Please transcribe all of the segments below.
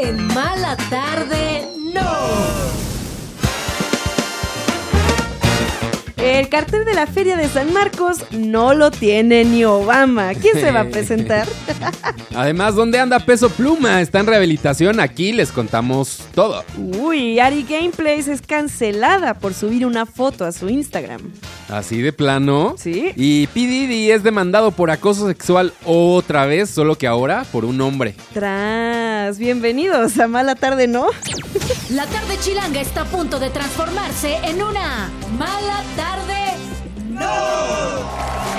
en Mala Tarde No. El cartel de la Feria de San Marcos no lo tiene ni Obama. ¿Quién se va a presentar? Además, ¿dónde anda Peso Pluma? Está en rehabilitación. Aquí les contamos todo. Uy, Ari Gameplays es cancelada por subir una foto a su Instagram. Así de plano. Sí. Y P. Diddy es demandado por acoso sexual otra vez, solo que ahora por un hombre. Tras, bienvenidos a Mala Tarde, ¿no? La tarde chilanga está a punto de transformarse en una mala tarde. ¡No!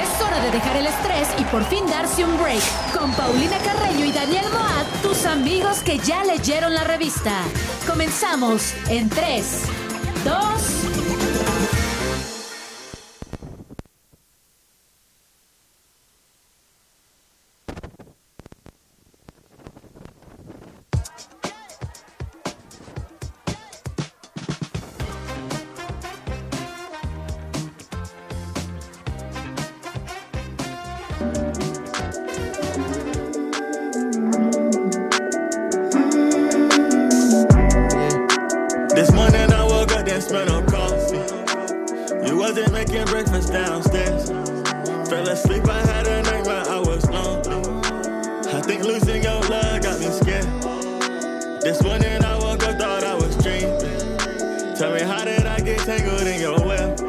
Es hora de dejar el estrés y por fin darse un break. Con Paulina Carreño y Daniel Moat, tus amigos que ya leyeron la revista. Comenzamos en 3, 2, think losing your love got me scared. This morning I woke up, thought I was dreaming. Tell me, how did I get tangled in your web?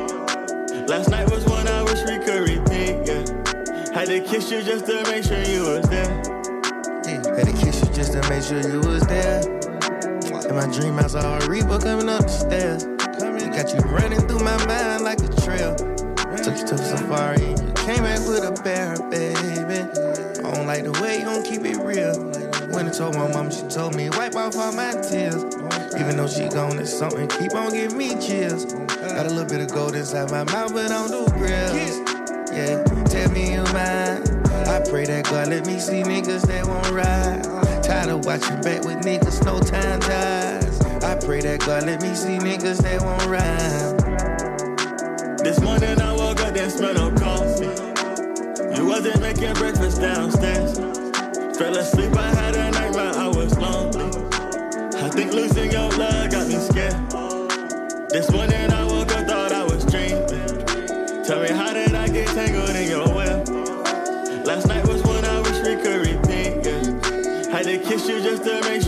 Last night was one I wish we could repeat, yeah. Had to kiss you just to make sure you was there. Had to kiss you just to make sure you was there. In my dream, I saw a Reaper coming up the stairs. Got you running through my mind like a trail. Took you to the safari and you came back with a bear, baby. Like the way you don't keep it real. When I told my mom, she told me wipe off all my tears. Even though she gone, it's something keep on giving me chills. Got a little bit of gold inside my mouth, but I don't do grills. Yeah, tell me you mine. I pray that God let me see niggas that won't ride. Tired of watching back with niggas, no time dies. I pray that God let me see niggas that won't ride. This morning I woke up, didn't smell no coffee. Wasn't making breakfast downstairs. Fell asleep, I had a nightmare, I was lonely. I think losing your love got me scared. This morning I woke up, thought I was dreaming. Tell me, how did I get tangled in your web? Last night was one I wish we could repeat, yeah. Had to kiss you just to make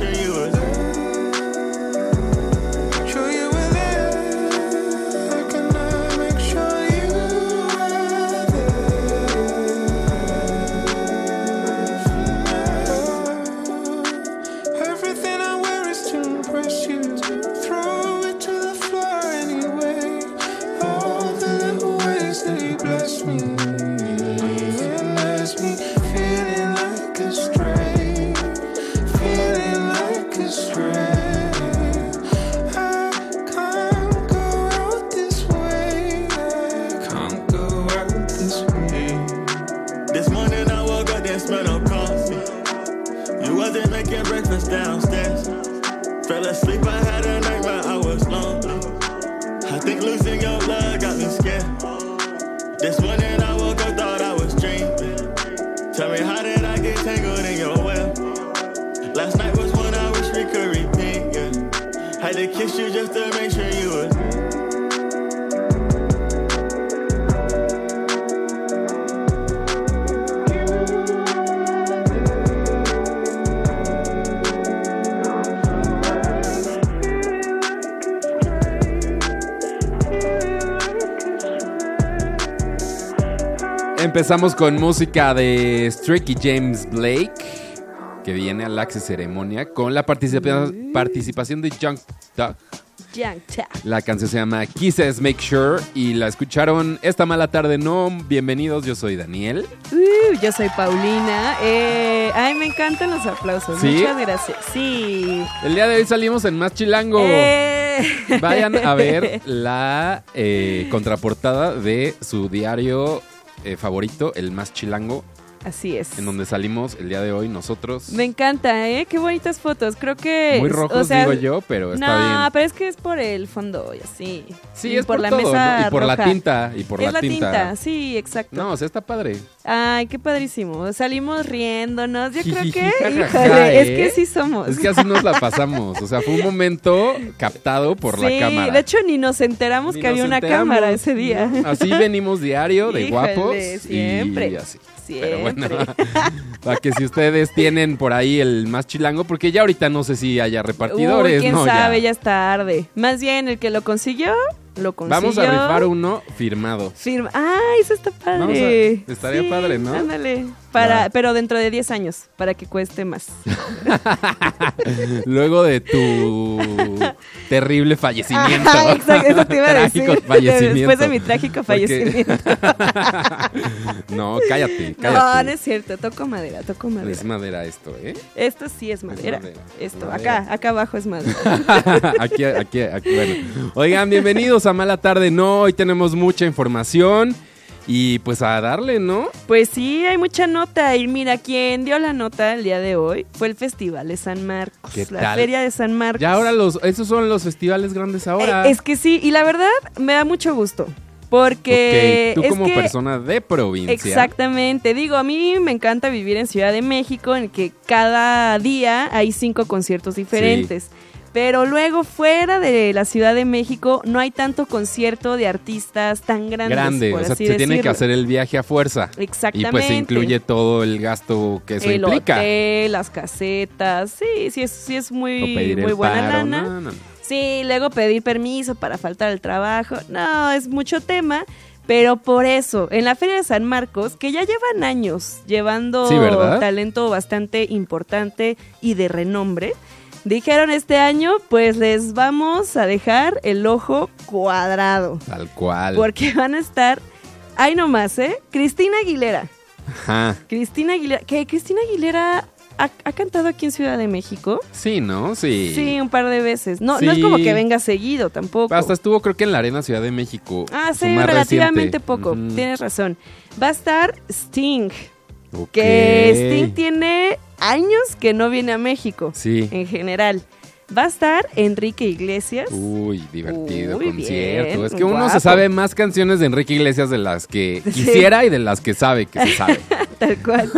Empezamos con música de Stricky James Blake, que viene al Access Ceremonia, con la participa- participación de Junk Tap. La canción se llama Kisses Make Sure y la escucharon esta mala tarde. No, bienvenidos, yo soy Daniel. Uh, yo soy Paulina. Eh, ay, me encantan los aplausos. ¿Sí? Muchas gracias. Sí. El día de hoy salimos en Más Chilango. Eh. Vayan a ver la eh, contraportada de su diario eh, favorito, el Más Chilango. Así es. en donde salimos el día de hoy nosotros. Me encanta, ¿eh? Qué bonitas fotos. Creo que. Muy rojos, o sea, digo yo, pero está no, bien. pero es que es por el fondo y así. Sí, Y es por, la todo, mesa ¿no? Y por la tinta. Y por es la, tinta. sí, exacto. No, o sea, está padre. Ay, qué padrísimo. Salimos riéndonos. Yo creo que, híjole, es ¿eh? que sí somos. Es que así nos la pasamos. O sea, fue un momento captado por sí, la cámara. de hecho ni nos enteramos Ni que había una enteramos. cámara ese día. Así venimos diario de Híjole, guapos. siempre. Y así. Pero bueno, Siempre. para que si ustedes tienen por ahí el más chilango, porque ya ahorita no sé si haya repartidores, Uy, quién ¿no? sabe, ya. es tarde. Más bien el que lo consiguió, lo consiguió. Vamos a rifar uno firmado. Firma. ¡Ay, eso está padre! A- estaría Sí, padre, ¿no? Ándale. Para, pero dentro de 10 años, para que cueste más. Luego de tu terrible fallecimiento. Ajá, exacto, eso te iba a decir. Después de mi trágico Porque- fallecimiento. no, cállate, No, cállate. no es cierto. Toco madera, toco madera. Es madera esto, ¿eh? Esto sí es madera. madera, Esto, madera. acá, acá abajo es madera. aquí, aquí, aquí, bueno. Oigan, bienvenidos a Mala Tarde. No, hoy tenemos mucha información. Y pues a darle, ¿no? Pues sí, hay mucha nota. Y mira, quien dio la nota el día de hoy fue el Festival de San Marcos. ¿Qué la tal? Feria de San Marcos. Ya ahora los, esos son los festivales grandes ahora. Eh, es que sí, y la verdad me da mucho gusto. Porque. Tú es como que- persona de provincia. Exactamente. Digo, a mí me encanta vivir en Ciudad de México, en que cada día hay cinco conciertos diferentes. Pero luego, fuera de la Ciudad de México, no hay tanto concierto de artistas tan grandes. Grande, por o sea, así se tiene que decirlo. hacer el viaje a fuerza. Exactamente. Y pues se incluye todo el gasto que eso el implica. hotel, las casetas. Sí, sí es, sí es muy, muy buena paro. lana. No, no, no. Sí, luego pedir permiso para faltar al trabajo. No, es mucho tema. Pero por eso, en la Feria de San Marcos, que ya llevan años llevando Sí, talento bastante importante y de renombre, dijeron este año, pues les vamos a dejar el ojo cuadrado. Tal cual. Porque van a estar, ahí nomás, ¿eh? Cristina Aguilera. Ajá. Cristina Aguilera, que Cristina Aguilera ha, ha cantado aquí en Ciudad de México. Sí, ¿no? Sí. Sí, un par de veces. No, no es como que venga seguido tampoco. Hasta estuvo creo que en la Arena Ciudad de México. Ah, sí, relativamente reciente. poco. Tienes razón. Va a estar Sting, Que Sting tiene años que no viene a México, Sí. en general. Va a estar Enrique Iglesias. Uy, divertido Uy, concierto. bien, es que uno guapo. se sabe más canciones de Enrique Iglesias de las que quisiera y de las que sabe que se sabe. Tal cual.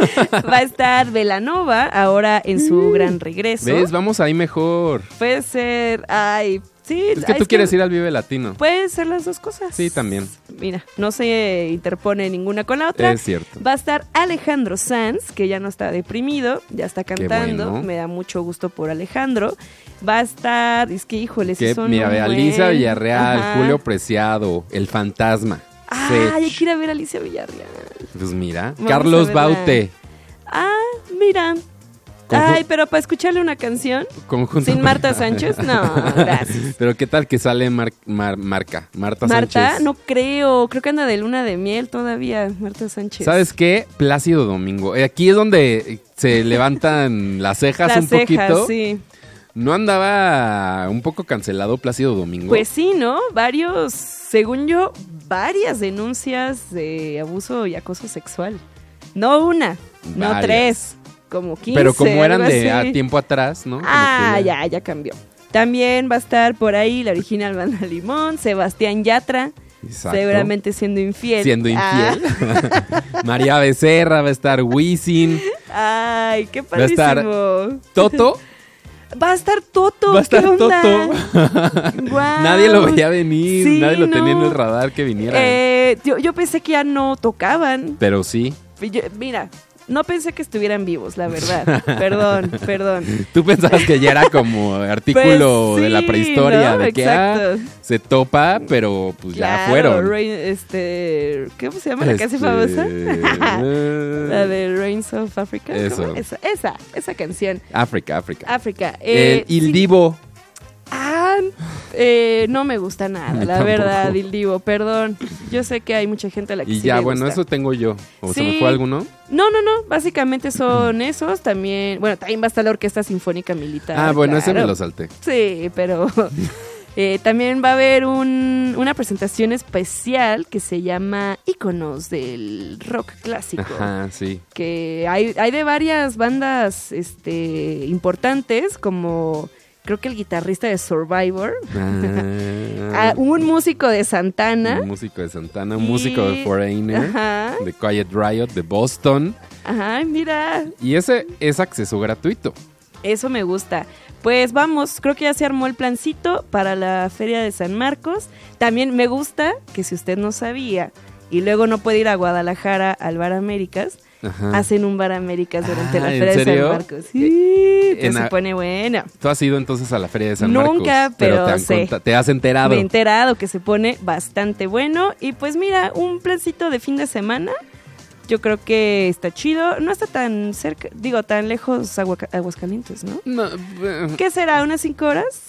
Va a estar Velanova, ahora en su gran regreso. Mm. ¿Ves? Vamos ahí mejor. Puede ser. Ay, sí. Es que ay, tú quieres ir al Vive Latino. Pueden ser las dos cosas. Sí, también. Mira, no se interpone ninguna con la otra. Es cierto. Va a estar Alejandro Sanz, que ya no está deprimido, ya está cantando. bueno. Me da mucho gusto por Alejandro. Va a estar, es que híjole, si son mira, un ve a buen- Lisa Villarreal, Ajá. Julio Preciado, El Fantasma. Ay, hay que ir a ver a Alicia Villarreal. Pues mira, Vamos Carlos. Baute. Ah, mira. Ay, pero para escucharle una canción conjunto- sin Marta Sánchez, no, gracias. Pero qué tal que sale Mar- Mar- Marca, Marta, Marta, Sánchez. no creo, creo que anda de luna de miel todavía, Marta Sánchez. ¿Sabes qué? Plácido Domingo. Eh, Aquí es donde se levantan las cejas Las un cejas, poquito. sí. ¿No andaba un poco cancelado Plácido Domingo? Pues sí, ¿no? Varios, según yo, varias denuncias de abuso y acoso sexual. No una, no tres, como 15. Pero como eran de a tiempo atrás, ¿no? Como Ah, que ya, ya cambió. También va a estar por ahí la original Banda Limón, Sebastián Yatra, Exacto. seguramente siendo infiel. Siendo Ah, infiel. María Becerra, va a estar Wisin. ay, qué Va a estar padrísimo. Toto. Va a estar Toto. Va a estar. Toto. Nadie lo veía venir, Sí, nadie lo tenía en el radar que viniera. Eh, yo, yo pensé que ya no tocaban. Pero sí. Yo- mira, no pensé que estuvieran vivos, la verdad. Perdón, perdón. Tú pensabas que ya era como artículo Pues de la sí, prehistoria, ¿no? de que ah, se topa, pero pues ya Claro, fueron. Rain- este, ¿Cómo se llama la canción Este, famosa? la de Rains of Africa. Eso. Esa, esa, esa canción. África, África. África. Eh, El Il sí. Eh, no me gusta nada, la tampoco. verdad, Il Divo, perdón. Yo sé que hay mucha gente a la que Y sí ya, le bueno, gusta. eso tengo yo. ¿O se me fue alguno? No, no, no, básicamente son esos, también, bueno, también va a estar la Orquesta Sinfónica Militar. Ah, bueno, ese me lo salté. Sí, pero Eh, también va a haber un- una presentación especial que se llama Íconos del rock clásico. Ajá, sí. Que hay, hay de varias bandas este, importantes, como creo que el guitarrista de Survivor, Ah, ah, un músico de Santana. Un músico de Santana, un Y- músico de Foreigner, Ajá. de Quiet Riot, de Boston. Ajá, mira, Y ese es acceso gratuito. Eso me gusta. Pues vamos, creo que ya se armó el plancito para la Feria de San Marcos. También me gusta que si usted no sabía y luego no puede ir a Guadalajara al Bar Américas, Ajá. hacen un Bar Américas durante Ah, la ¿en Feria de? San Marcos. Sí, pues En se pone bueno. Tú has ido entonces a la Feria de San Nunca, Marcos. pero te, sé. te has enterado. Me he enterado que se pone bastante bueno. Y pues mira, un plancito de fin de semana. Yo creo que está chido. No está tan cerca, digo, tan lejos Agua- Aguascalientes, ¿no? No, eh, ¿Qué será? ¿Unas cinco horas?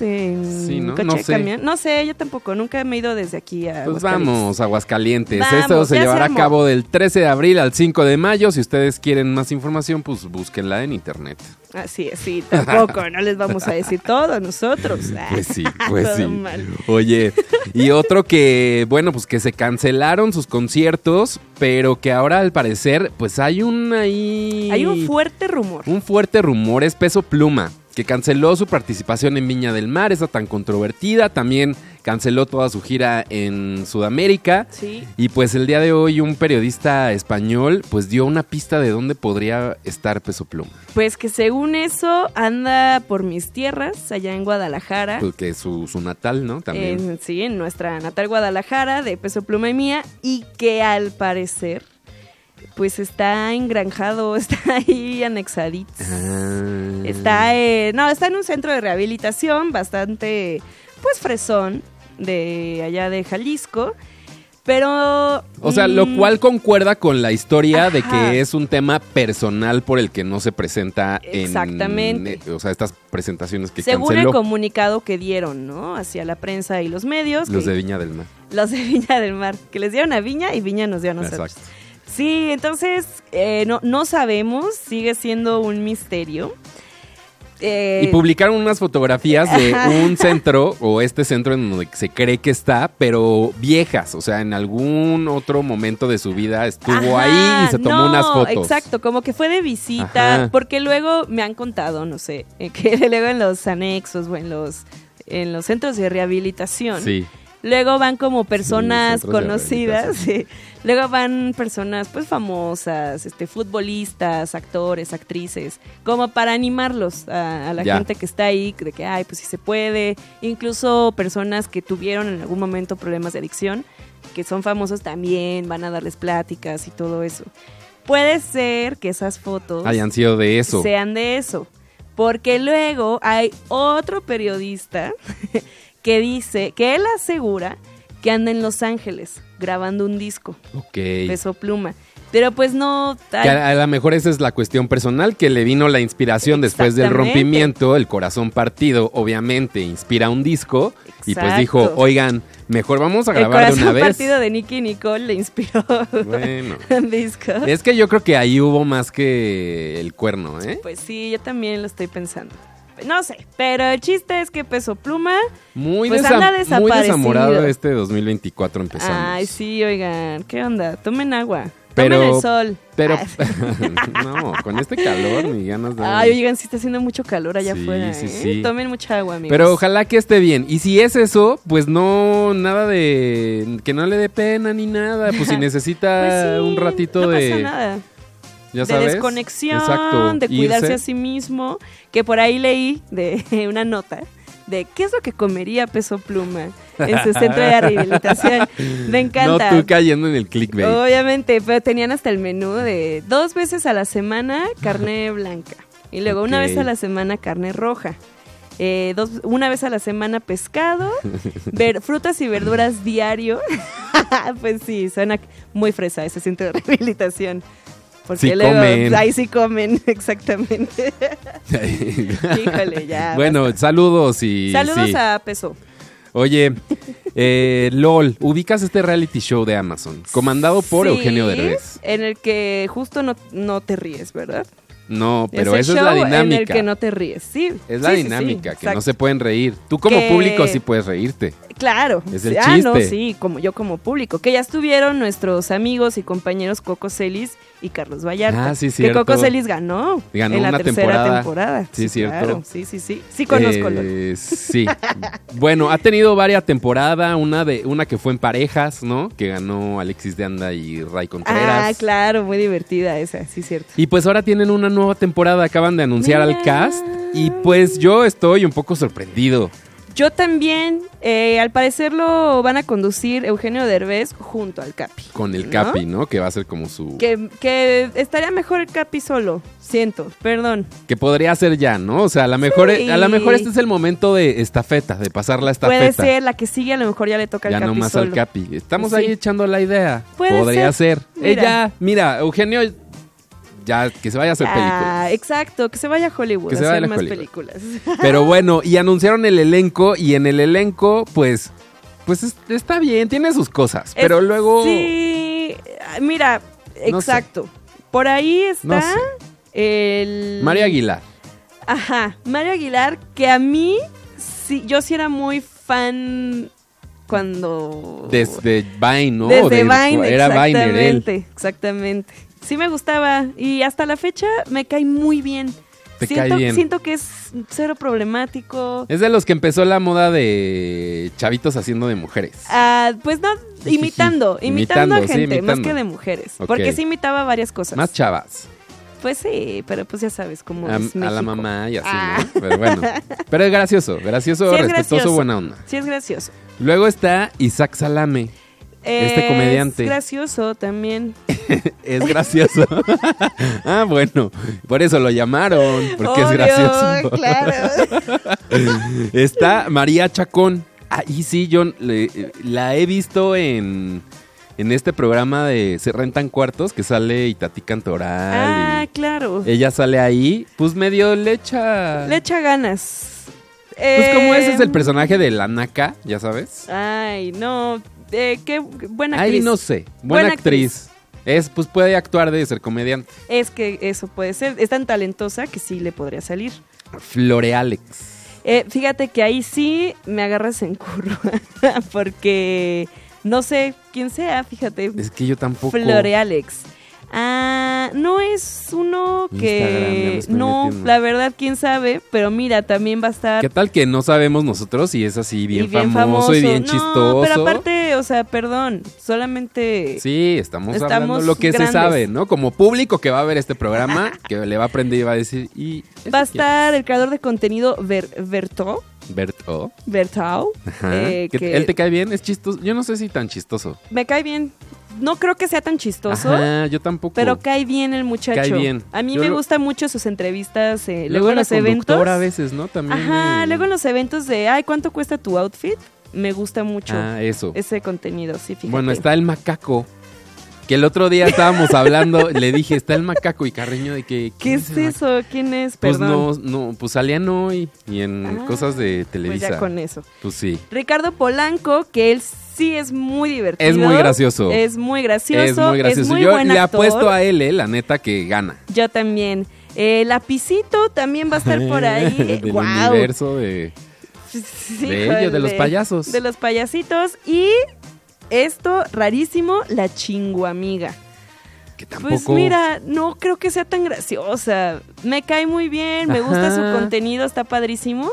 En Sí, ¿no? coche, No sé. camión? No sé, yo tampoco. Nunca me he ido desde aquí a Pues Aguascalientes. vamos, Aguascalientes. Vamos, Esto se ya se llevará a armó. cabo del 13 de abril al 5 de mayo. Si ustedes quieren más información, pues búsquenla en internet. Así es, sí, tampoco. no les vamos a decir todo nosotros. Pues sí, pues Todo sí. mal. Oye, y otro que, bueno, pues que se cancelaron sus conciertos, pero que ahora al parecer, pues hay un ahí... Hay un fuerte rumor. Un fuerte rumor es Peso Pluma, que canceló su participación en Viña del Mar, esa tan controvertida, también canceló toda su gira en Sudamérica. Sí. Y pues el día de hoy un periodista español pues dio una pista de dónde podría estar Peso Pluma, Pues que según eso anda por mis tierras, allá en Guadalajara. porque es su, su natal, ¿no? También. Sí, en nuestra natal Guadalajara, de Peso Pluma y mía, y que al parecer, pues está engranjado, está ahí anexadito. Ah. Está, eh, no, está en un centro de rehabilitación bastante, pues, fresón, de allá de Jalisco, pero... O sea, lo mm, cual concuerda con la historia de que es un tema personal por el que no se presenta en... Exactamente. eh, o sea, estas presentaciones que Según el comunicado que dieron, ¿no? Hacia la prensa y los medios. los que- de Viña del Mar. los de Viña del Mar, que les dieron a Viña y Viña nos dio a nosotros. Exacto. Sí, entonces eh, no, no sabemos, sigue siendo un misterio. Eh, Y publicaron unas fotografías de un centro, o este centro en donde se cree que está, pero viejas. O sea, en algún otro momento de su vida estuvo Ajá, ahí y se tomó no, unas fotos. Exacto, como que fue de visita, Ajá. porque luego me han contado, no sé, eh, que luego en los anexos o en los, en los centros de rehabilitación, Sí. Luego van como personas conocidas, sí. luego van personas pues famosas, este, futbolistas, actores, actrices, como para animarlos a, a la Ya. gente que está ahí, de que, ay, pues sí se puede, incluso personas que tuvieron en algún momento problemas de adicción, que son famosos también, van a darles pláticas y todo eso. Puede ser que esas fotos Hayan sido de eso. sean de eso. Porque luego hay otro periodista que dice, que él asegura que anda en Los Ángeles grabando un disco, Ok. peso pluma. Pero pues no... A, lo mejor esa es la cuestión personal, que le vino la inspiración después del rompimiento, el corazón partido, obviamente inspira un disco y pues Exacto. dijo, oigan, mejor vamos a el grabar de corazón una vez. partido de Nicky Nicole le inspiró Bueno. un disco. Es que yo creo que ahí hubo más que el cuerno, ¿eh? Pues sí, yo también lo estoy pensando. No sé, pero el chiste es que Peso Pluma... Muy, Pues muy desamorado este 2024 empezamos. Ay, sí, oigan, ¿qué onda? Tomen agua. Pero- Tomen el sol. Pero, Ay. no, con este calor ni ganas de... Ay, oigan, sí está haciendo mucho calor allá Sí, afuera. sí, ¿eh? sí. Tomen mucha agua, amigos. Pero ojalá que esté bien. Y si es eso, pues no, nada de... Que no le dé pena ni nada. Pues si necesita Pues un ratito no de... pasa nada. Ya de desconexión, Exacto. de cuidarse irse. a sí mismo. Que por ahí leí de una nota de qué es lo que comería Peso Pluma en su centro de rehabilitación. Me encanta. No tú cayendo en el clickbait. Obviamente, pero tenían hasta el menú de dos veces a la semana carne blanca y luego una vez a la semana carne roja. Eh, dos, una vez a la semana pescado, ver, frutas y verduras diario. pues sí, suena muy fresa ese centro de rehabilitación. Porque Sí luego comen. ahí sí comen, exactamente. Híjole, ya. bueno, basta. saludos y... Saludos sí. a Peso. Oye, eh, LOL, ubicas este reality show de Amazon, comandado por Sí, Eugenio Derbez. En el que justo no, no te ríes, ¿verdad? No, pero esa es la show En el dinámica. que no te ríes, sí. Es la Sí, sí, sí, dinámica, que no se pueden reír. Tú como Que- público sí puedes reírte. Claro. Es el ah, no, chiste. sí, como yo como público. Que ya estuvieron nuestros amigos y compañeros Coco Celis y Carlos Vallarta. Ah, sí, Que. Coco Celis ganó. Ganó en la una tercera temporada. temporada. Sí, cierto. claro, sí, sí, sí. Sí conozco. Eh, Sí. bueno, ha tenido varias temporadas, una de una que fue en parejas, ¿no? Que ganó Alexis de Anda y Ray Contreras. Ah, claro, muy divertida esa, sí, cierto. Y pues ahora tienen una nueva temporada, acaban de anunciar Mira. al cast y pues yo estoy un poco sorprendido. Yo también, eh, al parecer lo van a conducir Eugenio Derbez junto al Capi. Con el ¿no? Capi, ¿no? Que va a ser como su... Que, Que, que estaría mejor el Capi solo, siento, perdón. podría ser ya, ¿no? O sea, a lo mejor, Sí. a lo mejor este es el momento de estafeta, de pasar la estafeta. Puede ser, la que sigue a lo mejor ya le toca al Ya Capi nomás solo. al Capi. Estamos Sí. ahí echando la idea. Puede Podría ser. ser. Mira. ya, mira, Eugenio, ya que se vaya a hacer películas. Ah, exacto, que se vaya a Hollywood Que a se vaya hacer a más películas. Pero bueno, y anunciaron el elenco y en el elenco, pues, pues es- está bien, tiene sus cosas. Pero Es- luego, Sí, ah, mira, No sé. exacto. Por ahí está no sé. el... María Aguilar. Ajá, Mario Aguilar, que a mí, sí, yo sí era muy fan cuando... Desde Vine, ¿no? Desde De- Vine, Era Viner él. exactamente, exactamente. Sí me gustaba y hasta la fecha me cae muy bien. Te siento, cae bien. siento que es cero problemático. Es de los que empezó la moda de chavitos haciendo de mujeres. Ah, pues no, imitando, Imitando, imitando a sí, gente, más imitando. que de mujeres. Ok. Porque sí imitaba varias cosas. Más chavas. Pues sí, pero pues ya sabes cómo A, es a la mamá y así, Ah. ¿no? Pero bueno. Pero es gracioso, gracioso, Sí, es respetuoso, gracioso. buena onda. Sí, es gracioso. Luego está Isaac Salame. Este comediante. Es gracioso también. Es gracioso. ah, bueno. Por eso lo llamaron. Porque es gracioso. claro. Está María Chacón. Ahí sí, yo le- la he visto en, en este programa de Se Rentan Cuartos que sale Itatí Cantoral. ah, y claro. ella sale ahí. Pues medio le echa. Le echa ganas. Pues como ese es el Eh, personaje de la Naka, ya sabes. Ay, no. Eh, qué buena Ahí actriz. no sé. Buena, Buena actriz. Es, pues puede actuar de ser comediante. Es que eso puede ser. Es tan talentosa que sí le podría salir. Flore Alex. Eh, fíjate que ahí sí me agarras en curva. porque no sé quién sea, fíjate. Es que yo tampoco. Flore Alex. Ah, no es uno que... No, metiendo. la verdad, quién sabe. Pero mira, también va a estar... ¿Qué tal que no sabemos nosotros si es así bien, y bien famoso, y bien No, chistoso? pero aparte, o sea, perdón, solamente... Sí, estamos, Estamos hablando lo que grandes. se sabe, ¿no? Como público que va a ver este programa, que le va a aprender y va a decir, ¿y Va a quién estar el creador de contenido Ver, Berto? Berto. Bertau, eh, ¿Que que ¿Él te cae bien? ¿Es chistoso? Yo no sé si tan chistoso. me cae bien. No creo que sea tan chistoso, Ajá, yo tampoco. pero cae bien el muchacho. Cae bien. A mí Yo me lo- gustan mucho sus entrevistas, eh, Luego luego en los eventos. a veces, ¿no? También. Ajá, eh, luego en los eventos de, ay, ¿cuánto cuesta tu outfit? Me gusta mucho Ah, eso. ese contenido, sí, fíjate. Bueno, está el macaco. Que el otro día estábamos hablando, le dije, está el macaco y Carreño de que... ¿Qué es eso? ¿Quién es? Pues Perdón. no, no, pues salían hoy y en Ah, cosas de Pues Televisa. ya con eso. Pues sí. Ricardo Polanco, que él sí es muy divertido. Es muy gracioso. Es muy gracioso. es muy gracioso. muy Yo buen le actor. apuesto a él, eh, la neta, que gana. Yo también. Eh, Lapicito también va a estar por ahí. Del Guau. universo de... Sí, de ellos, de los payasos. De los payasitos. Y esto, rarísimo, la chinguamiga. Que tampoco... Pues mira, no creo que sea tan graciosa. Me cae muy bien, me gusta Ajá. su contenido, está padrísimo.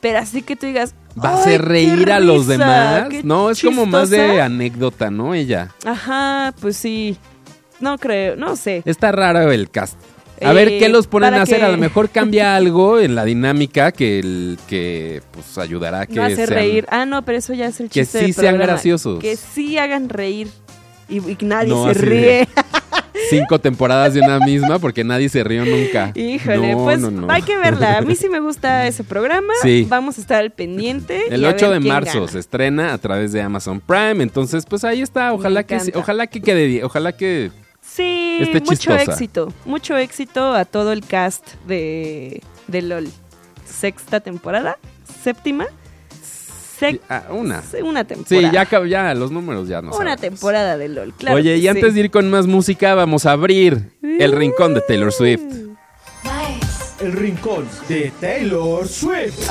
Pero así que tú digas. ¿Va a "Ay, hacer reír a los demás? No, es como más de chistosa". anécdota, ¿no? Ella. Ajá, pues sí. No creo, no sé. Está raro el cast. A Eh, ver qué los ponen a hacer. que- A lo mejor cambia algo en la dinámica que, el, que pues ayudará a que no hacer sean- reír. Ah, no, pero eso ya es el que chiste sí del sean graciosos. Que sí hagan reír. Y, y nadie No, se de- ríe. cinco temporadas de una misma porque nadie se rió nunca. Híjole, No, pues no, no. hay que verla. A mí sí me gusta ese programa. Sí. Vamos a estar al pendiente. El y a 8 ver de marzo gana. se estrena a través de Amazon Prime. Entonces, pues ahí está. Ojalá que ojalá que quede. Ojalá que Sí, esté mucho chistosa. éxito. Mucho éxito a todo el cast de, de LOL. Sexta temporada, séptima. Sec- ah, una. Una Sí, temporada. ya, acab- ya los números ya no Una sabemos. temporada de LOL, claro. Oye, y antes sí. de ir con más música, vamos a abrir el rincón de Taylor Swift. el rincón de Taylor Swift.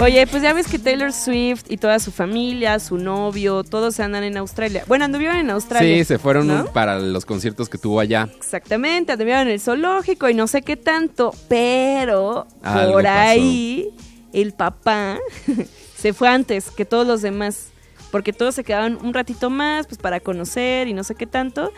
Oye, pues ya ves que Taylor Swift y toda su familia, su novio, todos andan en Australia. Bueno, anduvieron en Australia. Sí, se fueron ¿no? para los conciertos que tuvo allá. Exactamente, anduvieron en el zoológico y no sé qué tanto, pero Algo por pasó. El papá se fue antes que todos los demás, porque todos se quedaban un ratito más pues para conocer y no sé qué tanto,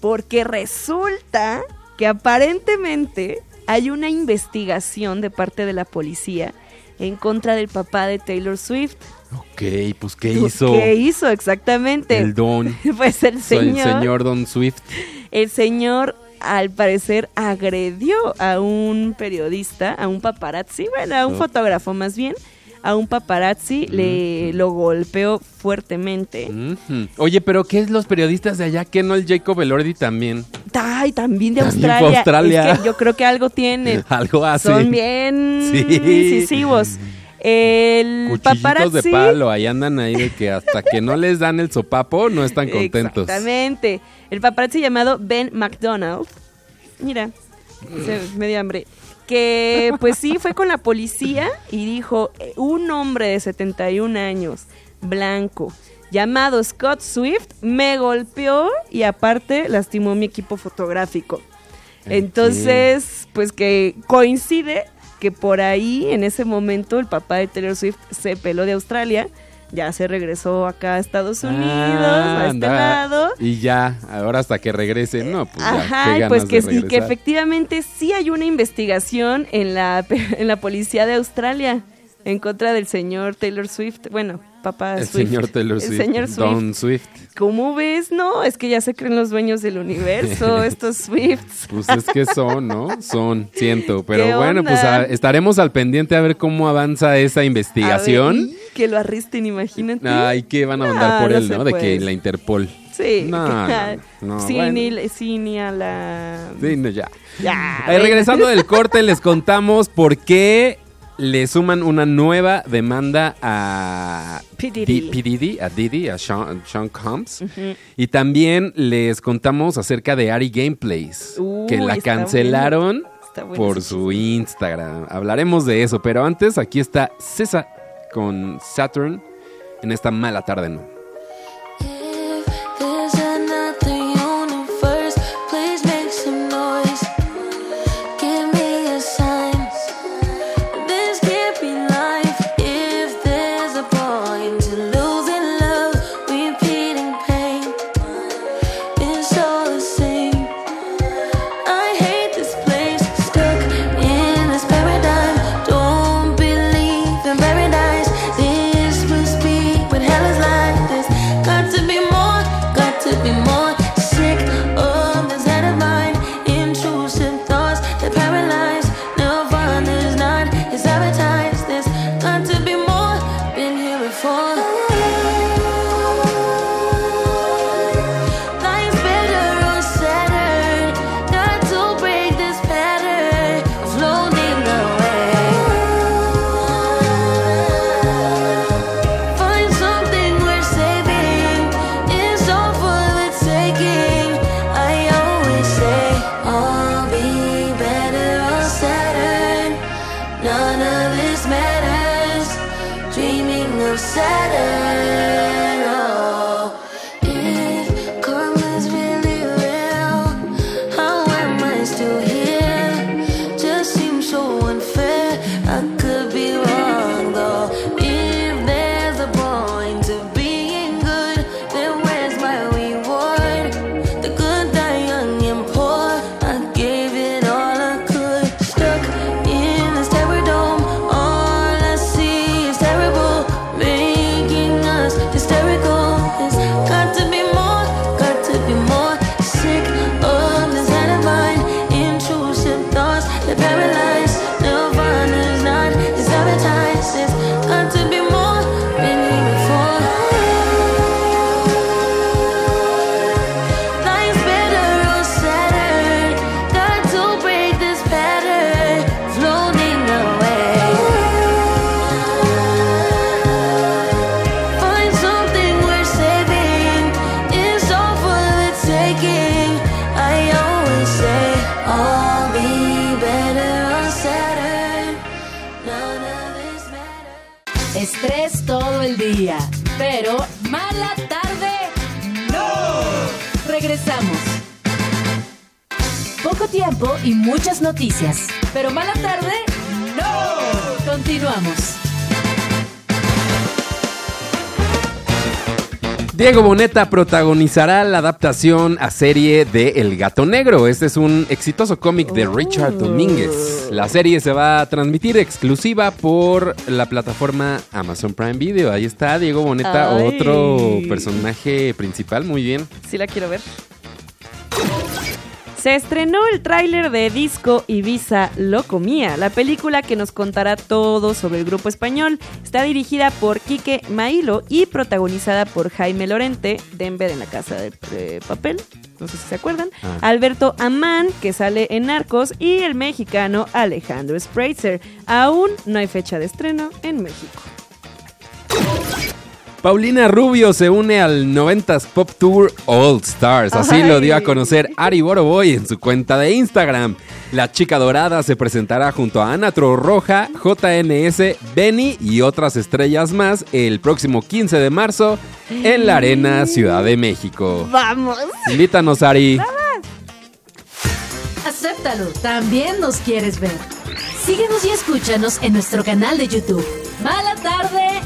porque resulta que aparentemente hay una investigación de parte de la policía en contra del papá de Taylor Swift. Ok, pues ¿qué hizo? ¿Qué hizo exactamente? El don. Pues el Soy el señor señor Don Swift. el señor al parecer agredió a un periodista, a un paparazzi, bueno, a un Oh. fotógrafo más bien, a un paparazzi, le lo golpeó fuertemente. Oye, pero ¿qué es los periodistas de allá? ¿Qué no el Jacob Elordi también? Ay, también de También Australia. Australia. Es que yo creo que algo tienen. Algo hace. Son bien Sí. incisivos. El Cuchillitos paparazzi de palo, ahí andan ahí de que hasta que no les dan el sopapo no están contentos. Exactamente. El paparazzi llamado Ben McDonald. Mira, se me dio hambre. Que pues sí, fue con la policía y dijo, eh, un hombre de 71 años, blanco, llamado Scott Swift, me golpeó y aparte lastimó mi equipo fotográfico. Entonces, pues que coincide que por ahí, en ese momento, el papá de Taylor Swift se peló de Australia, ya se regresó acá a Estados Unidos, Ah, a este anda. lado. Y ya, ahora hasta que regrese, no, pues ya, qué Ajá, ganas pues que, de y que efectivamente sí hay una investigación en la, en la policía de Australia en contra del señor Taylor Swift. Bueno, papá El Swift. señor Taylor El Swift, señor Swift. Don Swift. ¿Cómo ves? No, es que ya se creen los dueños del universo, estos Swifts. Pues es que son, ¿no? Son, siento. Pero ¿Qué bueno, onda? pues a- estaremos al pendiente a ver cómo avanza esa A ver, investigación. que lo arresten, imagínate. Ay, que van a mandar Ah, por él, ¿no? De que puede. la Interpol. Sí. No, no, no, sí, bueno. ni, sí, ni a la... Sí, no, ya. Ya, Eh, regresando del corte, les contamos por qué le suman una nueva demanda a P. Diddy. Di- P. Diddy, a Diddy, a Sean, Sean Combs. Y también les contamos acerca de Ari Gameplays, Uy, que la cancelaron bueno. Por su Instagram. Hablaremos de eso, pero antes aquí está César con Saturn en esta mala tarde, ¿no? Y muchas noticias, pero mala tarde no. Continuamos. Diego Boneta protagonizará la adaptación a serie de El Gato Negro. Este es un exitoso cómic de Richard Domínguez. La serie se va a transmitir exclusiva por la plataforma Amazon Prime Video. Ahí está Diego Boneta, Ay. otro personaje principal. Muy bien. Sí la quiero ver. Se estrenó el tráiler de Disco Ibiza Lo Comía, la película que nos contará todo sobre el grupo español. Está dirigida por Quique Mailo y protagonizada por Jaime Lorente, Denver en la Casa de, Papel, no sé si se acuerdan, Ah. Alberto Amán, que sale en Narcos, y el mexicano Alejandro Spreitzer. Aún no hay fecha de estreno en México. Paulina Rubio se une al 90s Pop Tour All Stars. Así lo dio a conocer Ari Boroboy en su cuenta de Instagram. La chica dorada se presentará junto a Ana Roja, JNS, Benny y otras estrellas más el próximo 15 de marzo en la Arena Ciudad de México. ¡Vamos! Invítanos, Ari. Acéptalo, también nos quieres ver. Síguenos y escúchanos en nuestro canal de YouTube. Mala tarde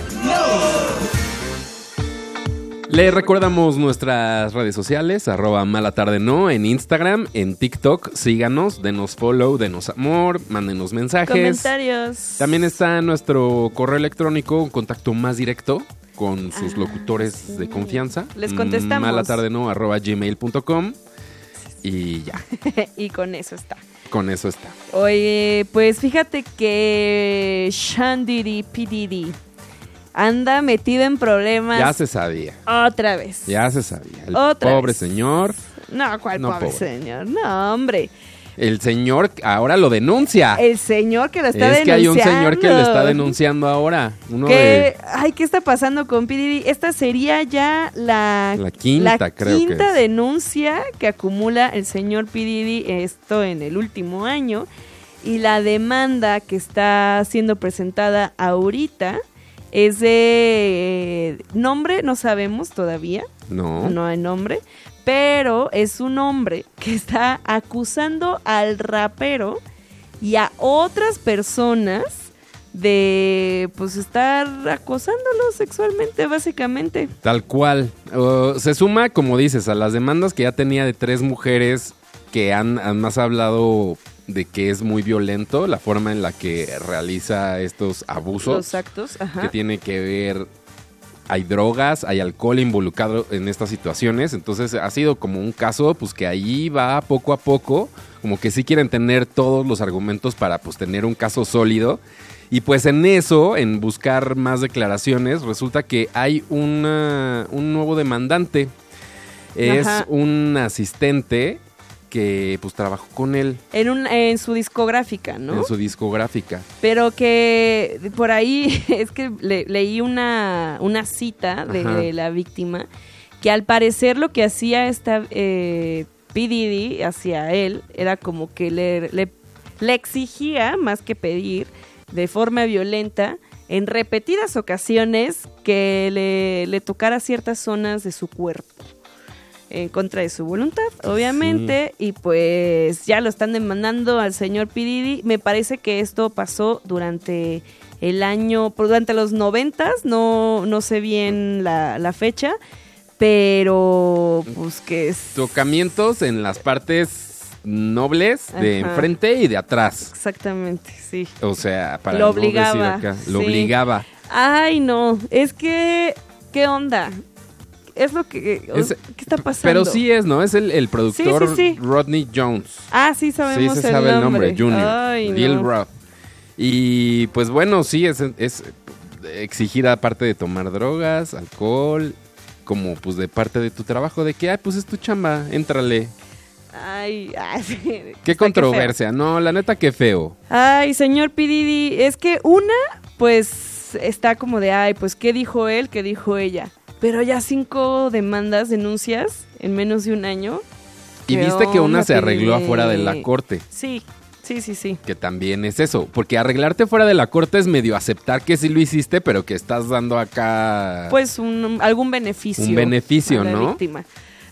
Le recordamos nuestras redes sociales, arroba mala tarde no, en Instagram, en TikTok, síganos, denos follow, denos amor, mándenos mensajes. Comentarios. También está nuestro correo electrónico, un contacto más directo con sus locutores de confianza. Ah, Les contestamos. Malatardeno arroba gmail.com y ya, y con eso está. con eso está. Oye, pues fíjate que Shandiri Pididi anda metido en problemas Ya se sabía, otra vez. ya se sabía. El Otra pobre vez. señor, No, ¿cuál No, pobre, pobre. señor? No, hombre. el señor ahora lo denuncia. El señor que lo está es que hay un señor que lo está denunciando. denunciando ahora. Uno ¿Qué? de Ay, ¿qué está pasando con P. Esta sería ya la, La quinta, la creo quinta es. denuncia que acumula el señor P. Diddy, esto en el último año. Y la demanda que está siendo presentada ahorita es de eh, nombre, no sabemos todavía, no, no hay nombre, pero es un hombre que está acusando al rapero y a otras personas de pues estar acosándolo sexualmente básicamente. Tal cual. Uh, se suma, como dices, a las demandas que ya tenía de tres mujeres que han, han más hablado de que es muy violento la forma en la que realiza estos abusos. Los actos, ajá. que tiene que ver hay drogas, hay alcohol involucrado en estas situaciones, entonces ha sido como un caso pues que ahí va poco a poco, como que sí quieren tener todos los argumentos para pues tener un caso sólido y pues en eso, en buscar más declaraciones, resulta que hay una- un nuevo demandante, es Ajá. un asistente que pues trabajó con él En, un, en su discográfica, ¿no? en su discográfica. Pero que por ahí es que le- leí una, una cita de, la víctima que al parecer lo que hacía esta eh, P. Diddy hacia él era como que le, le, le exigía, más que pedir, de forma violenta, en repetidas ocasiones, que le, le tocara ciertas zonas de su cuerpo. En contra de su voluntad, obviamente, y pues ya lo están demandando al señor P. Diddy. Me parece que esto pasó durante el año, durante los noventas, no, no sé bien la, la fecha, pero pues que es Tocamientos en las partes nobles de Ajá. enfrente y de atrás. exactamente, sí. O sea, para Lo no decir obligaba, acá, lo sí. obligaba. Ay, no, es que, ¿qué onda? Es lo que, Es- ¿qué está pasando? Pero sí es, ¿no? Es el, el productor Sí, sí, sí. Rodney Jones. Ah, sí sabemos sí, se el sabe el nombre. nombre, Junior. Ay, no. Rob. Y pues bueno, sí, es, es exigir aparte de tomar drogas, alcohol, como pues de parte de tu trabajo, de que, ay, pues es tu chamba, éntrale. Ay, ay, sí. Qué controversia, no, la neta qué feo. feo. Ay, señor Pididi, es que una, pues está como de, ay, pues qué dijo él, qué dijo ella. Pero ya cinco demandas, denuncias en menos de un año. Y ¿Qué viste que una se arregló afuera de la corte. Sí, Sí, sí, sí. Que también es eso. Porque arreglarte fuera de la corte es medio aceptar que sí lo hiciste, pero que estás dando acá. Pues un, algún beneficio. Un beneficio, a la ¿no? víctima.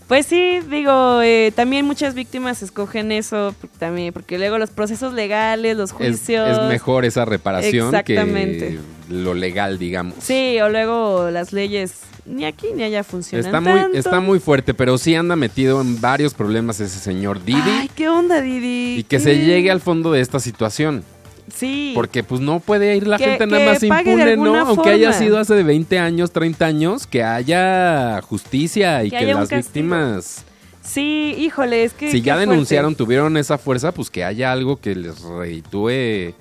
Pues sí, digo, eh, también muchas víctimas escogen eso también, porque luego los procesos legales, los juicios. es mejor esa reparación Exactamente. que lo legal, digamos. Sí, o luego las leyes ni aquí ni allá funcionan. Está muy, tanto. está muy fuerte, pero sí anda metido en varios problemas ese señor Didi. Ay, qué onda, Didi. y que ¿Qué? se llegue al fondo de esta situación. Sí. Porque pues no puede ir la Que- gente nada más impune, ¿no? Aunque haya sido hace de 20 años, 30 años, que haya justicia y Que las víctimas, Sí, híjole, es que. si ya fuerte. denunciaron, tuvieron esa fuerza, pues que haya algo que les reditúe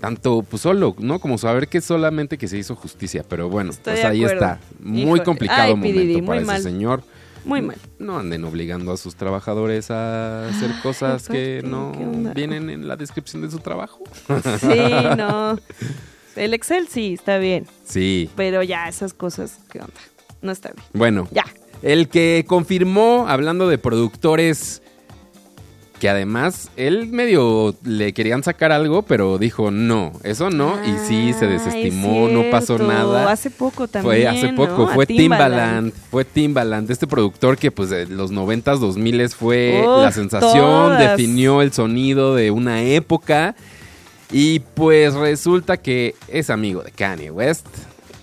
tanto, pues solo, ¿no? Como saber que solamente que se hizo justicia. Pero bueno, Estoy pues ahí está. Muy Híjole. complicado Ay, momento Pididi, para mal. ese señor. Muy mal. No anden obligando a sus trabajadores a hacer cosas que no vienen en la descripción de su trabajo. Sí, no. El Excel sí, está bien. Sí. Pero ya, esas cosas, ¿qué onda? No está bien. Bueno, Ya. el que confirmó, hablando de productores, que además él medio le querían sacar algo, pero dijo no, eso no, y sí se Ah, desestimó, es no pasó nada. Hace poco también. Fue hace poco, fue Timbaland. Timbaland, fue Timbaland, este productor que pues de los 90s, 2000 fue Uf, la sensación, todas. definió el sonido de una época y pues resulta que es amigo de Kanye West.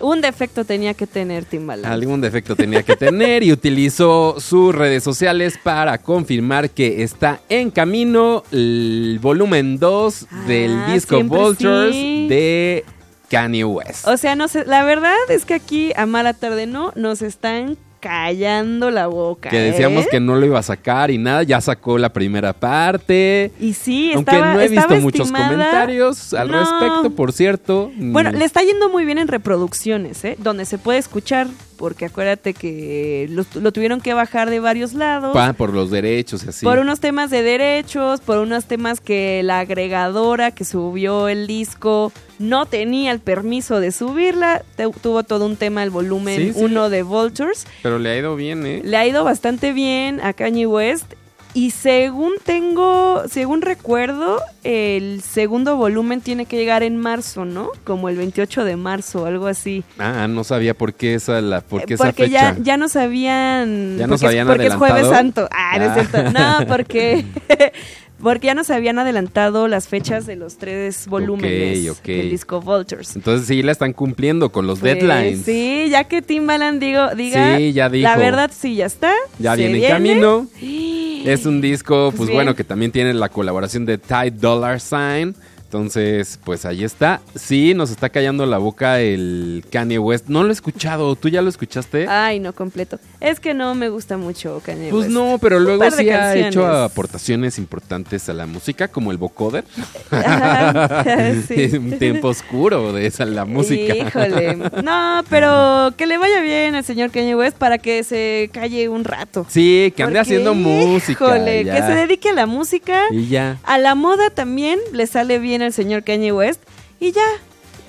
Un defecto tenía que tener Timbaland. Algún defecto tenía que tener y utilizó sus redes sociales para confirmar que está en camino el volumen 2 del Ah, disco siempre Vultures sí. de Kanye West. O sea, no sé, la verdad es que aquí a mala tarde no nos están callando la boca. que decíamos ¿eh? que no lo iba a sacar y nada, ya sacó la primera parte. Y sí, Aunque estaba, no he visto muchos comentarios al No. respecto, por cierto. Bueno, Mm, le está yendo muy bien en reproducciones, ¿eh? Donde se puede escuchar, porque acuérdate que lo, lo tuvieron que bajar de varios lados. pa, por los derechos y así. Por unos temas de derechos, por unos temas que la agregadora que subió el disco no tenía el permiso de subirla. Te- tuvo todo un tema el volumen sí. 1 de Vultures. Pero le ha ido bien, ¿eh? Le ha ido bastante bien a Kanye West. Y según tengo, según recuerdo, el segundo volumen tiene que llegar en marzo, ¿no? Como el 28 de marzo, algo así. Ah, no sabía por qué esa, la, por qué Eh, esa porque fecha. ya, ya nos habían... Ya nos porque es- habían Porque es Jueves. Santo. Ah, no Ah. es cierto. No, porque... Porque ya nos habían adelantado las fechas de los tres volúmenes del disco Vultures. Entonces sí la están cumpliendo con los Pues, deadlines. Sí, ya que Timbaland digo, diga, Sí, ya dijo. la verdad sí, ya está. Ya se viene en camino. Es un disco, pues, Pues bueno, que también tiene la colaboración de Ty Dollar Sign. Entonces, pues ahí está. Sí, nos está callando la boca el Kanye West. No lo he escuchado. ¿Tú ya lo escuchaste? Ay, no completo. Es que no me gusta mucho Kanye pues West. no, pero luego sí ha canciones. hecho aportaciones importantes a la música, como el vocoder. Es un tiempo oscuro de esa la música. Híjole. No, pero que le vaya bien al señor Kanye West para que se calle un rato. Sí, que ande Porque, haciendo música. Híjole, ya. que se dedique a la música. Y ya. A la moda también le sale bien al señor Kanye West. Y ya.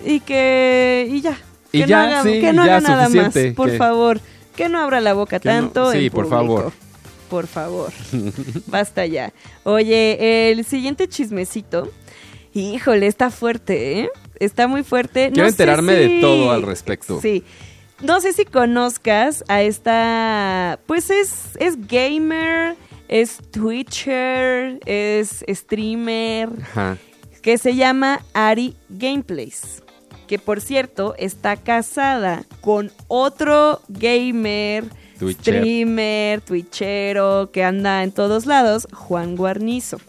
Y que. Y ya. Y que ya, no haga, sí, que no haga nada más. Por que- favor. Que no abra la boca no- tanto. sí, en por favor. Por favor. Basta ya. Oye, el siguiente chismecito. Híjole, está fuerte, ¿eh? Está muy fuerte. Quiero No enterarme de todo al respecto. Sí. No sé si conozcas a esta. Pues es, es gamer, es Twitcher, es streamer, Ajá. Que se llama Ari Gameplays. Que por cierto está casada con otro gamer, Twitcher. streamer, twitchero, que anda en todos lados, Juan Guarnizo.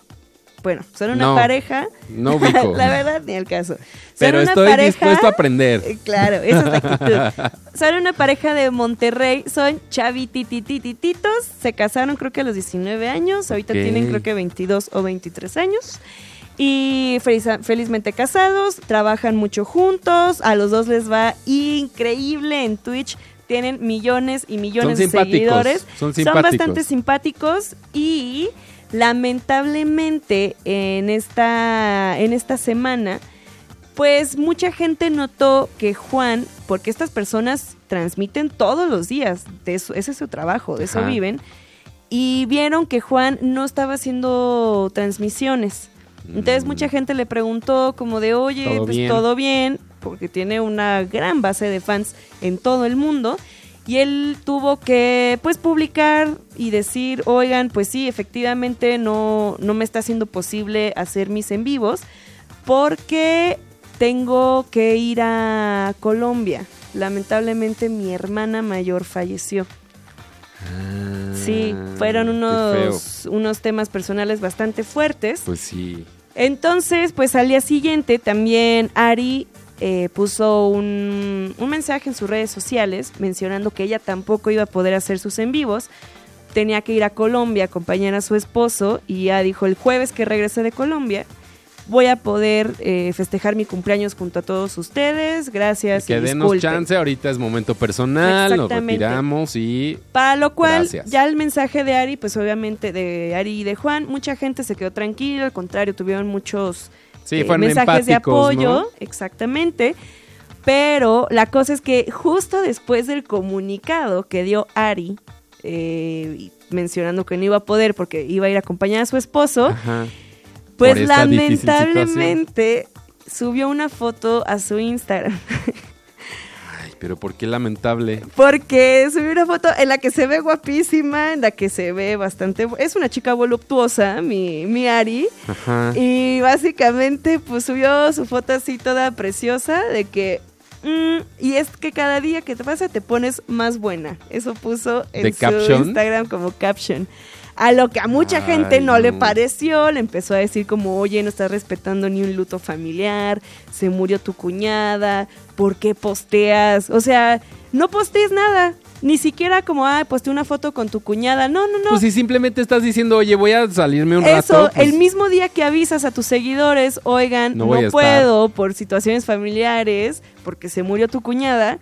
Bueno, son una No, pareja. no ubico. la verdad, ni el caso. Son Pero una estoy pareja- dispuesto a aprender. eh, Claro, esa es la actitud. Son una pareja de Monterrey, son chavitititititos, se casaron creo que a los 19 años, ahorita tienen creo que 22 o 23 años. Y feliz- felizmente casados, trabajan mucho juntos, a los dos les va increíble en Twitch, tienen millones y millones de seguidores. son simpáticos. bastante simpáticos y lamentablemente en esta, en esta semana pues mucha gente notó que Juan, porque estas personas transmiten todos los días, de eso, ese es su trabajo, de eso viven, y vieron que Juan no estaba haciendo transmisiones. Entonces Mm. mucha gente le preguntó como de, oye, Todo pues bien. todo bien, porque tiene una gran base de fans en todo el mundo. Y él tuvo que pues publicar y decir, oigan, pues sí, efectivamente no, no me está siendo posible hacer mis en vivos porque tengo que ir a Colombia. Lamentablemente mi hermana mayor falleció. Sí, fueron Ah, qué feo. unos, unos temas personales bastante fuertes. Pues sí. Entonces, pues al día siguiente también Ari eh, puso un, un mensaje en sus redes sociales mencionando que ella tampoco iba a poder hacer sus en vivos. Tenía que ir a Colombia a acompañar a su esposo y ya dijo el jueves que regrese de Colombia. Voy a poder eh, festejar mi cumpleaños junto a todos ustedes. Gracias. Que y denos chance, ahorita es momento personal, nos retiramos y Para lo cual, Gracias. ya el mensaje de Ari, pues obviamente de Ari y de Juan, mucha gente se quedó tranquila, al contrario, tuvieron muchos Sí, eh, mensajes de apoyo, ¿no? exactamente. Pero la cosa es que justo después del comunicado que dio Ari, eh, mencionando que no iba a poder porque iba a ir a acompañar a su esposo, Ajá. Pues lamentablemente subió una foto a su Instagram. Ay, pero ¿por qué lamentable? Porque subí una foto en la que se ve guapísima, en la que se ve bastante... Es una chica voluptuosa, mi, mi Ari. Ajá. Y básicamente pues subió su foto así toda preciosa de que... mm, y es que cada día que te pasa te pones más buena. Eso puso en ¿De su caption? Instagram como caption. A lo que a mucha gente no, le pareció, le empezó a decir como, oye, no estás respetando ni un luto familiar, se murió tu cuñada, ¿por qué posteas? O sea, no postees nada, ni siquiera como, ah, posteé una foto con tu cuñada, no, no, no. Pues si simplemente estás diciendo, oye, voy a salirme un Eso, rato. pues, el mismo día que avisas a tus seguidores, oigan, No no, voy a estar". puedo por situaciones familiares, porque se murió tu cuñada.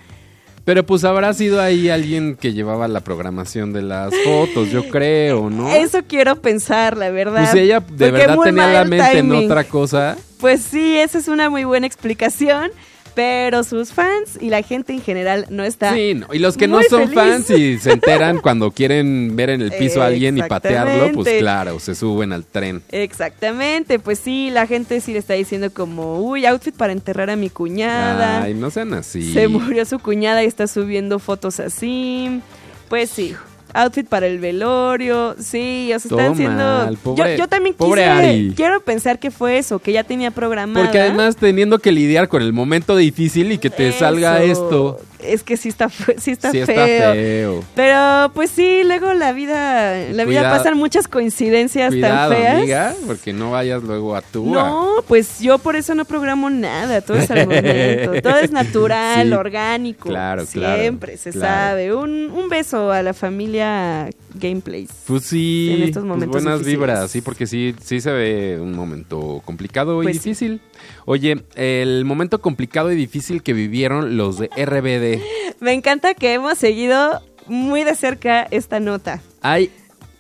Pero pues habrá sido ahí alguien que llevaba la programación de las fotos, yo creo, ¿no? Eso quiero pensar, la verdad. Pues ella de Porque verdad tenía la mente en otra cosa. Pues sí, esa es una muy buena explicación, pero sus fans y la gente en general no está. Sí, no. y los que no son feliz. fans y se enteran cuando quieren ver en el piso a alguien y patearlo, pues claro, se suben al tren. Exactamente, pues sí, la gente sí le está diciendo como, uy, outfit para enterrar a mi cuñada. Ay, no sean así. Se murió su cuñada y está subiendo fotos así. Pues sí. Outfit para el velorio, sí, o sea, están siendo... pobre- yo, yo también pobre quise, Ari. quiero pensar que fue eso, que ya tenía programada. Porque además teniendo que lidiar con el momento difícil y que te Eso. salga esto. Es que sí está, sí está sí feo. está feo. Pero pues sí, luego la vida, la vida pasan muchas coincidencias Cuidado, tan feas. amiga, porque no vayas luego a tu. No, pues yo por eso no programo nada, todo es al momento, todo es natural, Sí, orgánico. claro, claro, Siempre se claro. sabe. Un, un beso a la familia Gameplays. Pues sí, En estos pues momentos buenas difíciles. vibras, sí, porque sí, sí se ve un momento complicado y Pues sí. difícil. Oye, el momento complicado y difícil que vivieron los de RBD. Me encanta que hemos seguido muy de cerca esta nota. Hay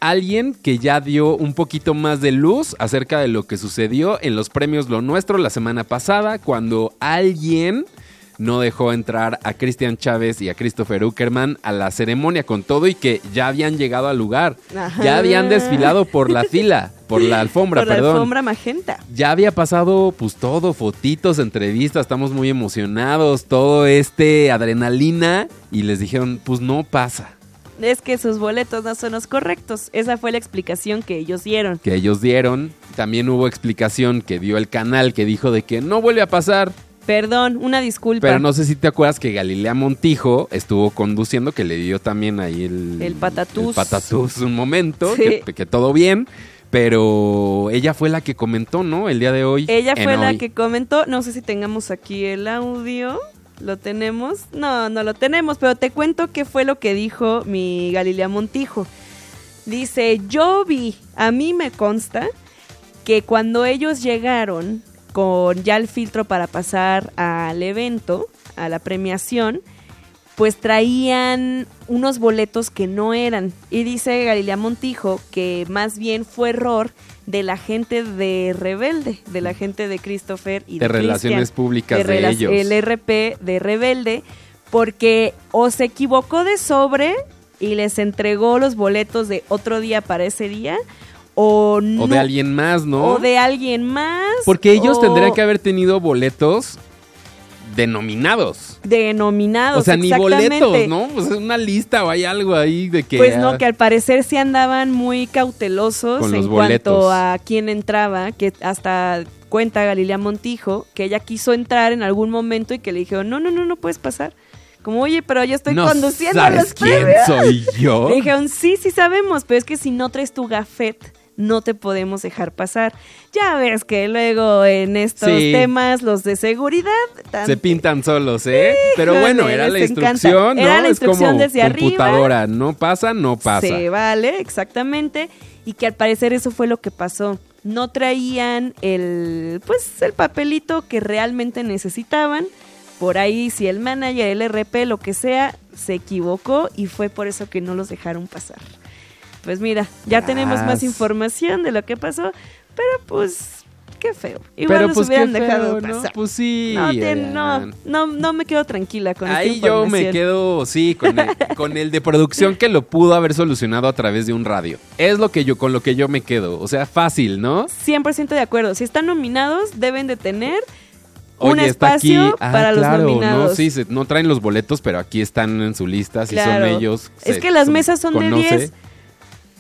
alguien que ya dio un poquito más de luz acerca de lo que sucedió en los premios Lo Nuestro la semana pasada, cuando alguien no dejó entrar a Cristian Chávez y a Christopher Uckerman a la ceremonia con todo y que ya habían llegado al lugar. Ajá. Ya habían desfilado por la fila, por la alfombra, por la perdón. alfombra magenta. Ya había pasado pues todo, fotitos, entrevistas, estamos muy emocionados, todo este adrenalina y les dijeron, pues no pasa. Es que sus boletos no son los correctos. Esa fue la explicación que ellos dieron. que ellos dieron. También hubo explicación que dio el canal que dijo de que no vuelve a pasar. Perdón, una disculpa. Pero no sé si te acuerdas que Galilea Montijo estuvo conduciendo, que le dio también ahí el, El patatús. el patatús un momento, Sí. que, que todo bien. Pero ella fue la que comentó, ¿no? El día de hoy. Ella fue la que comentó, no sé si tengamos aquí el audio, ¿lo tenemos? No, no lo tenemos, pero te cuento qué fue lo que dijo mi Galilea Montijo. Dice, yo vi, a mí me consta que cuando ellos llegaron con ya el filtro para pasar al evento, a la premiación, pues traían unos boletos que no eran. Y dice Galilea Montijo que más bien fue error de la gente de Rebelde, de la gente de Christopher y de, De Relaciones Christian, Públicas de rela- ellos. El RP de Rebelde, porque o se equivocó de sobre y les entregó los boletos de otro día para ese día, o no. O de alguien más, ¿no? o de alguien más. Porque ellos o tendrían que haber tenido boletos denominados. Denominados. O sea, ni boletos, ¿no? Pues una lista o hay algo ahí de que... Pues no, ah, que al parecer sí andaban muy cautelosos en cuanto a quién entraba, que hasta cuenta Galilea Montijo que ella quiso entrar en algún momento y que le dijeron, no, no, no, no puedes pasar. Como, oye, pero yo estoy no conduciendo ¿sabes los quién premios". soy yo? Le dijeron, sí, sí sabemos, pero es que si no traes tu gafet, no te podemos dejar pasar. Ya ves que luego en estos Sí. temas, los de seguridad... tan- Se pintan solos, ¿eh? Pero bueno, era la instrucción, ¿no? Era la es instrucción como desde arriba. computadora, no pasa, no pasa. Se vale, exactamente. Y que al parecer eso fue lo que pasó. No traían el, pues, el papelito que realmente necesitaban. Por ahí, si el manager, el RP, lo que sea, se equivocó y fue por eso que no los dejaron pasar. Pues mira, ya tenemos más información de lo que pasó, pero pues, qué feo. Igual Pero nos pues hubieran dejado feo, ¿no? pasar. Pues sí. No, tien- no, no, no me quedo tranquila con Ahí esta yo me quedo, sí, con el, con el de producción que lo pudo haber solucionado a través de un radio. Es lo que yo, con lo que yo me quedo. O sea, fácil, ¿no? 100% de acuerdo. Si están nominados, deben de tener un Oye, está aquí. espacio Ah, para claro, los nominados. No, sí, se- no traen los boletos, pero aquí están en su lista. Si Claro. son ellos. Es que las mesas son de conoce. 10.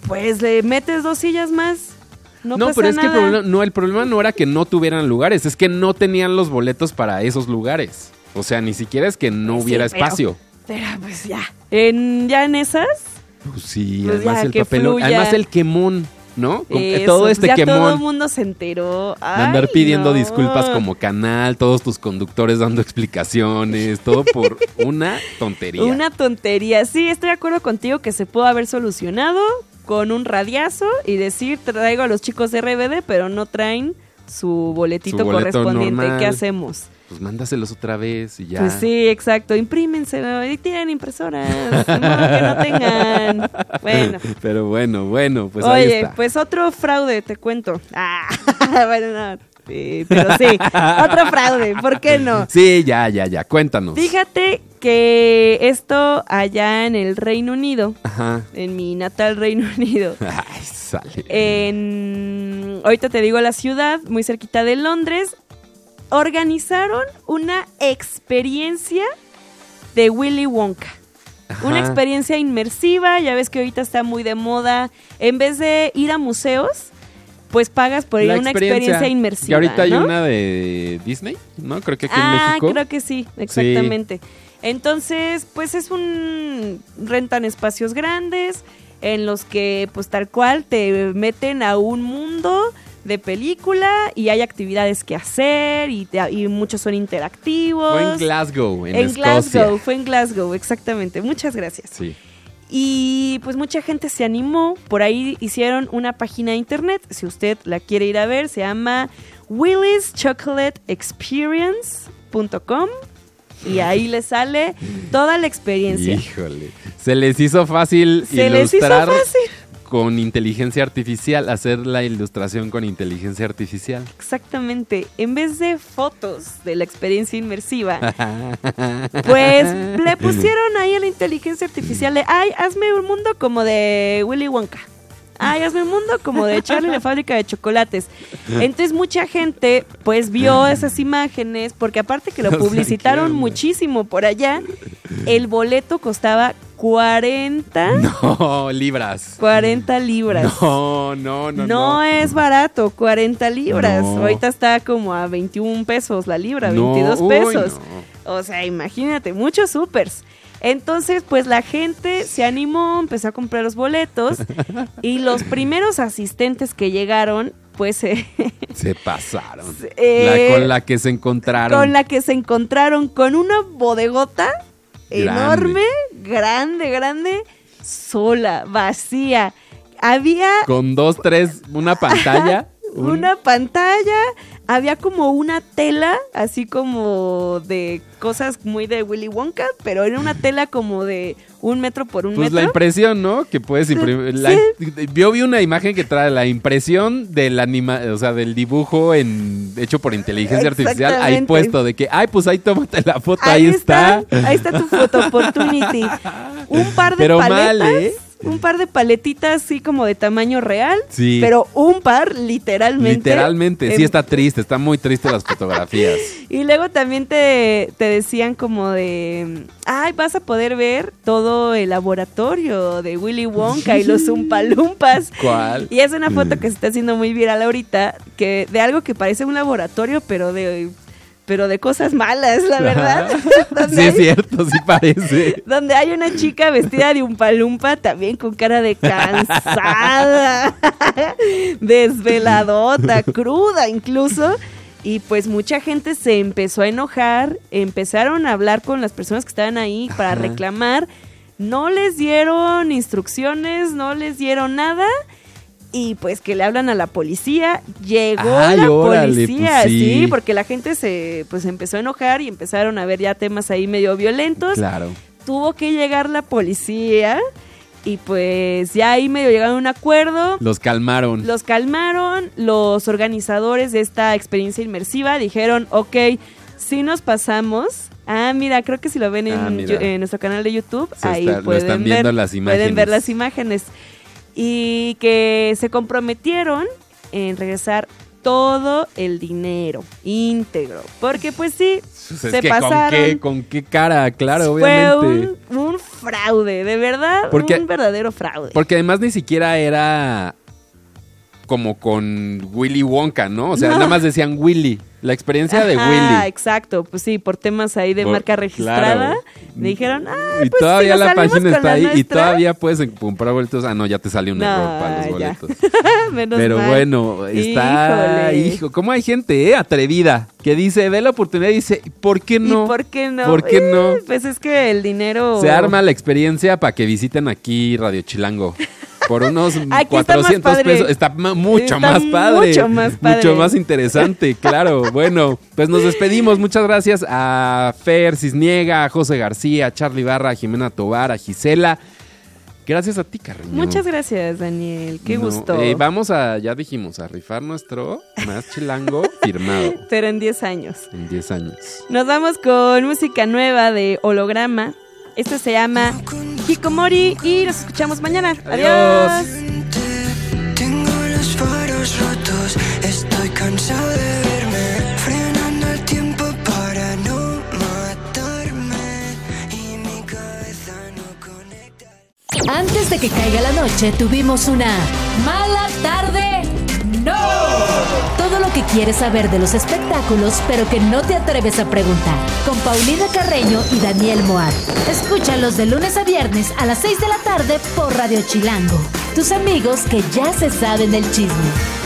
Pues le metes dos sillas más. No, No, pasa pero es que el problema, no, el problema no era que no tuvieran lugares, es que no tenían los boletos para esos lugares. O sea, ni siquiera es que no Sí, hubiera pero- espacio. Pero pues ya. En, ya en esas, Pues sí, Pues además ya, el papelón, fluya. además el quemón, ¿no? Eso, todo pues este ya todo el quemón. mundo se enteró. andar pidiendo no. disculpas como canal, todos tus conductores dando explicaciones, todo por una tontería. Una tontería. Sí, estoy de acuerdo contigo que se pudo haber solucionado con un radiazo y decir, traigo a los chicos de RBD, pero no traen su boletito Su correspondiente. normal. ¿Qué hacemos? Pues mándaselos otra vez y ya. Pues sí, exacto. Imprímenselo y tienen impresoras. Modo que no tengan. Bueno. Pero bueno, bueno, pues ahí Oye, está. pues otro fraude, te cuento. Ah, bueno, no. Pero sí, otro fraude, ¿por qué no? Sí, ya, ya, ya, cuéntanos. Fíjate que esto allá en el Reino Unido, Ajá. en mi natal Reino Unido, Ay, sale. en ahorita te digo la ciudad, muy cerquita de Londres, organizaron una experiencia de Willy Wonka. Una experiencia inmersiva, ya ves que ahorita está muy de moda. En vez de ir a museos, pues pagas por ir a una experiencia, inmersiva. Que ahorita hay ¿no? una de Disney, ¿no? Creo que aquí en ah, México. creo que sí, exactamente. Entonces, pues es un rentan espacios grandes en los que pues tal cual te meten a un mundo de película y hay actividades que hacer y, te- y muchos son interactivos. Fue en Glasgow, en, En Escocia. Glasgow, fue en Glasgow, exactamente. Muchas gracias. Sí. Y pues mucha gente se animó, por ahí hicieron una página de internet, si usted la quiere ir a ver, se llama willischocolateexperience.com y ahí le sale toda la experiencia. Híjole. Se les hizo fácil Se les hizo fácil. Con inteligencia artificial, hacer la ilustración con inteligencia artificial. Exactamente, en vez de fotos de la experiencia inmersiva, pues le pusieron ahí a la inteligencia artificial de, ay, hazme un mundo como de Willy Wonka. Ay, hazme un mundo como de Charlie la fábrica de chocolates. Entonces mucha gente pues vio esas imágenes porque aparte que lo publicitaron muchísimo por allá, el boleto costaba 40, No, libras. 40 libras. No, no, no. No, es barato, 40 libras. No. Ahorita está como a 21 pesos la libra, No, 22 uy, pesos. O sea, imagínate, muchos supers. Entonces, pues la gente se animó, empezó a comprar los boletos y los primeros asistentes que llegaron, pues eh, Se pasaron. Eh, La con la que se encontraron. con la que se encontraron con una bodegota. Enorme, grande, grande, sola, vacía. Había Con dos, tres, una pantalla. un- una pantalla, había como una tela, así como de cosas muy de Willy Wonka, pero era una tela como de un metro por un Pues la metro. impresión, ¿no? Que puedes imprimir. la- Yo vi una imagen que trae la impresión del anima, o sea, del dibujo en hecho por inteligencia artificial ahí puesto de que, ay, pues ahí tómate la foto, ahí, Ahí está. está, ahí está tu photo opportunity. Un par de Pero paletas. mal, ¿eh? Un par de paletitas así como de tamaño real, Sí. pero un par literalmente. Literalmente, sí está triste, está muy triste las fotografías. Y luego también te, te decían como de, ay, vas a poder ver todo el laboratorio de Willy Wonka y los Umpalumpas. ¿Cuál? Y es una foto que se está haciendo muy viral ahorita, que de algo que parece un laboratorio, pero de pero de cosas malas, la verdad. Sí es cierto, sí parece. donde hay una chica vestida de un palumpa también con cara de cansada, desveladota, cruda incluso. Y pues mucha gente se empezó a enojar, empezaron a hablar con las personas que estaban ahí para reclamar. No les dieron instrucciones, no les dieron nada. Y pues que le hablan a la policía, llegó Ay, la órale, policía, pues sí. sí, porque la gente se pues empezó a enojar y empezaron a ver ya temas ahí medio violentos Claro. tuvo que llegar la policía y pues ya ahí medio llegaron a un acuerdo. Los calmaron. Los calmaron, los organizadores de esta experiencia inmersiva dijeron, ok, si nos pasamos. Ah, mira, creo que si lo ven en, Ah, en nuestro canal de YouTube, Se ahí está- lo pueden, están ver, viendo las pueden ver imágenes. las imágenes. Y que se comprometieron en regresar todo el dinero íntegro. Porque pues sí, Pues es se que pasaron. ¿con qué, con qué cara, claro, Fue obviamente. un, un fraude, de verdad, Porque- un verdadero fraude. Porque además ni siquiera era como con Willy Wonka, ¿no? O sea, No. nada más decían Willy. La experiencia de Willy. exacto, pues sí, por temas ahí de Por- marca registrada, claro. me dijeron, ah, y pues todavía si nos la página está ahí y todavía puedes comprar boletos. Ah, no, ya te salió un No, error para los ya. boletos. menos Pero mal. bueno, está, Híjole. hijo, ¿cómo hay gente eh, atrevida que dice, ve la oportunidad y dice, ¿por qué no? ¿Y por qué no? ¿Por qué no? Eh, Pues es que el dinero... Se arma la experiencia para que visiten aquí Radio Chilango. Por unos Aquí está más 400 padre. pesos. Está mucho Está más padre. mucho más padre. Mucho más interesante, claro. Bueno, pues nos despedimos. Muchas gracias a Fer Cisniega, a José García, a Charlie Barra, a Jimena Tobar, a Gisela. Gracias a ti, Carreño. Muchas gracias, Daniel, qué No, gusto. eh, vamos a, ya dijimos, a rifar nuestro más chilango firmado Pero en 10 años. en 10 años. Nos vamos con música nueva de Holograma. Esto se llama Hikomori y nos escuchamos mañana. Adiós. Adiós. Tengo los faros rotos, estoy cansado de verme frenando el tiempo para no matarme y mi cabeza no conecta. Antes de que caiga la noche, tuvimos una mala tarde. ¡No! Todo lo que quieres saber de los espectáculos, pero que no te atreves a preguntar. Con Paulina Carreño y Daniel Moat. Escúchalos de lunes a viernes a las 6 de la tarde por Radio Chilango. Tus amigos que ya se saben del chisme.